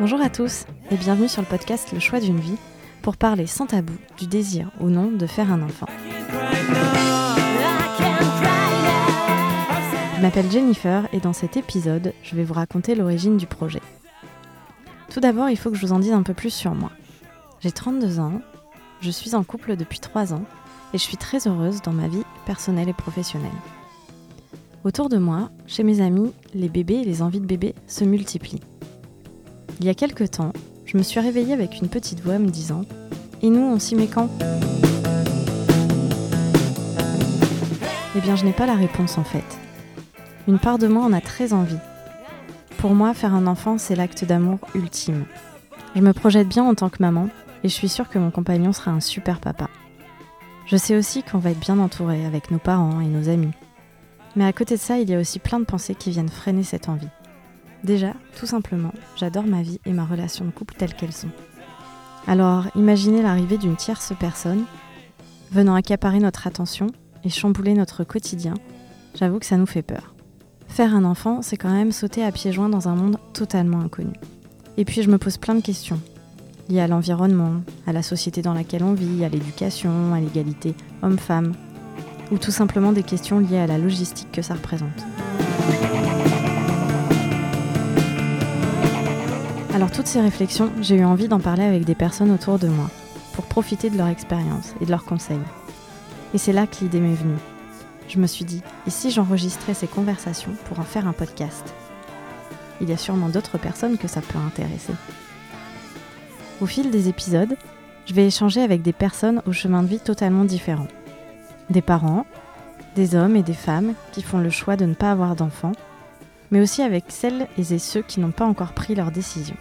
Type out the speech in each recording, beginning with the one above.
Bonjour à tous et bienvenue sur le podcast Le choix d'une vie pour parler sans tabou du désir ou non de faire un enfant. Je m'appelle Jennifer et dans cet épisode, je vais vous raconter l'origine du projet. Tout d'abord, il faut que je vous en dise un peu plus sur moi. J'ai 32 ans, je suis en couple depuis 3 ans et je suis très heureuse dans ma vie personnelle et professionnelle. Autour de moi, chez mes amis, les bébés et les envies de bébés se multiplient. Il y a quelque temps, je me suis réveillée avec une petite voix me disant Et nous, on s'y met quand? Eh bien, je n'ai pas la réponse en fait. Une part de moi en a très envie. Pour moi, faire un enfant, c'est l'acte d'amour ultime. Je me projette bien en tant que maman et je suis sûre que mon compagnon sera un super papa. Je sais aussi qu'on va être bien entouré avec nos parents et nos amis. Mais à côté de ça, il y a aussi plein de pensées qui viennent freiner cette envie. Déjà, tout simplement, j'adore ma vie et ma relation de couple telles qu'elles sont. Alors, imaginez l'arrivée d'une tierce personne venant accaparer notre attention et chambouler notre quotidien. J'avoue que ça nous fait peur. Faire un enfant, c'est quand même sauter à pieds joints dans un monde totalement inconnu. Et puis je me pose plein de questions liées à l'environnement, à la société dans laquelle on vit, à l'éducation, à l'égalité homme-femme, ou tout simplement des questions liées à la logistique que ça représente. Alors toutes ces réflexions, j'ai eu envie d'en parler avec des personnes autour de moi, pour profiter de leur expérience et de leurs conseils. Et c'est là que l'idée m'est venue. Je me suis dit, et si j'enregistrais ces conversations pour en faire un podcast? Il y a sûrement d'autres personnes que ça peut intéresser. Au fil des épisodes, je vais échanger avec des personnes au chemin de vie totalement différent. Des parents, des hommes et des femmes qui font le choix de ne pas avoir d'enfants, mais aussi avec celles et ceux qui n'ont pas encore pris leur décision.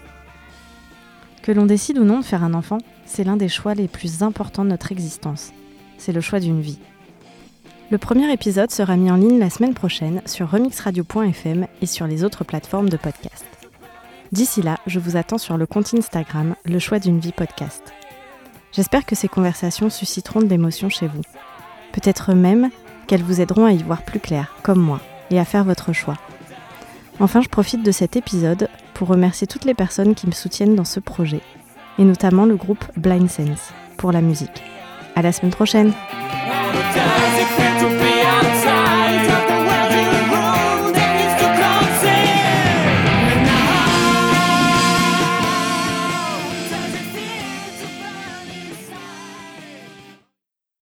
Que l'on décide ou non de faire un enfant, c'est l'un des choix les plus importants de notre existence. C'est le choix d'une vie. Le premier épisode sera mis en ligne la semaine prochaine sur remixradio.fm et sur les autres plateformes de podcast. D'ici là, je vous attends sur le compte Instagram Le choix d'une vie podcast. J'espère que ces conversations susciteront de l'émotion chez vous. Peut-être même qu'elles vous aideront à y voir plus clair, comme moi, et à faire votre choix. Enfin, je profite de cet épisode pour remercier toutes les personnes qui me soutiennent dans ce projet, et notamment le groupe Blind Sense pour la musique. À la semaine prochaine!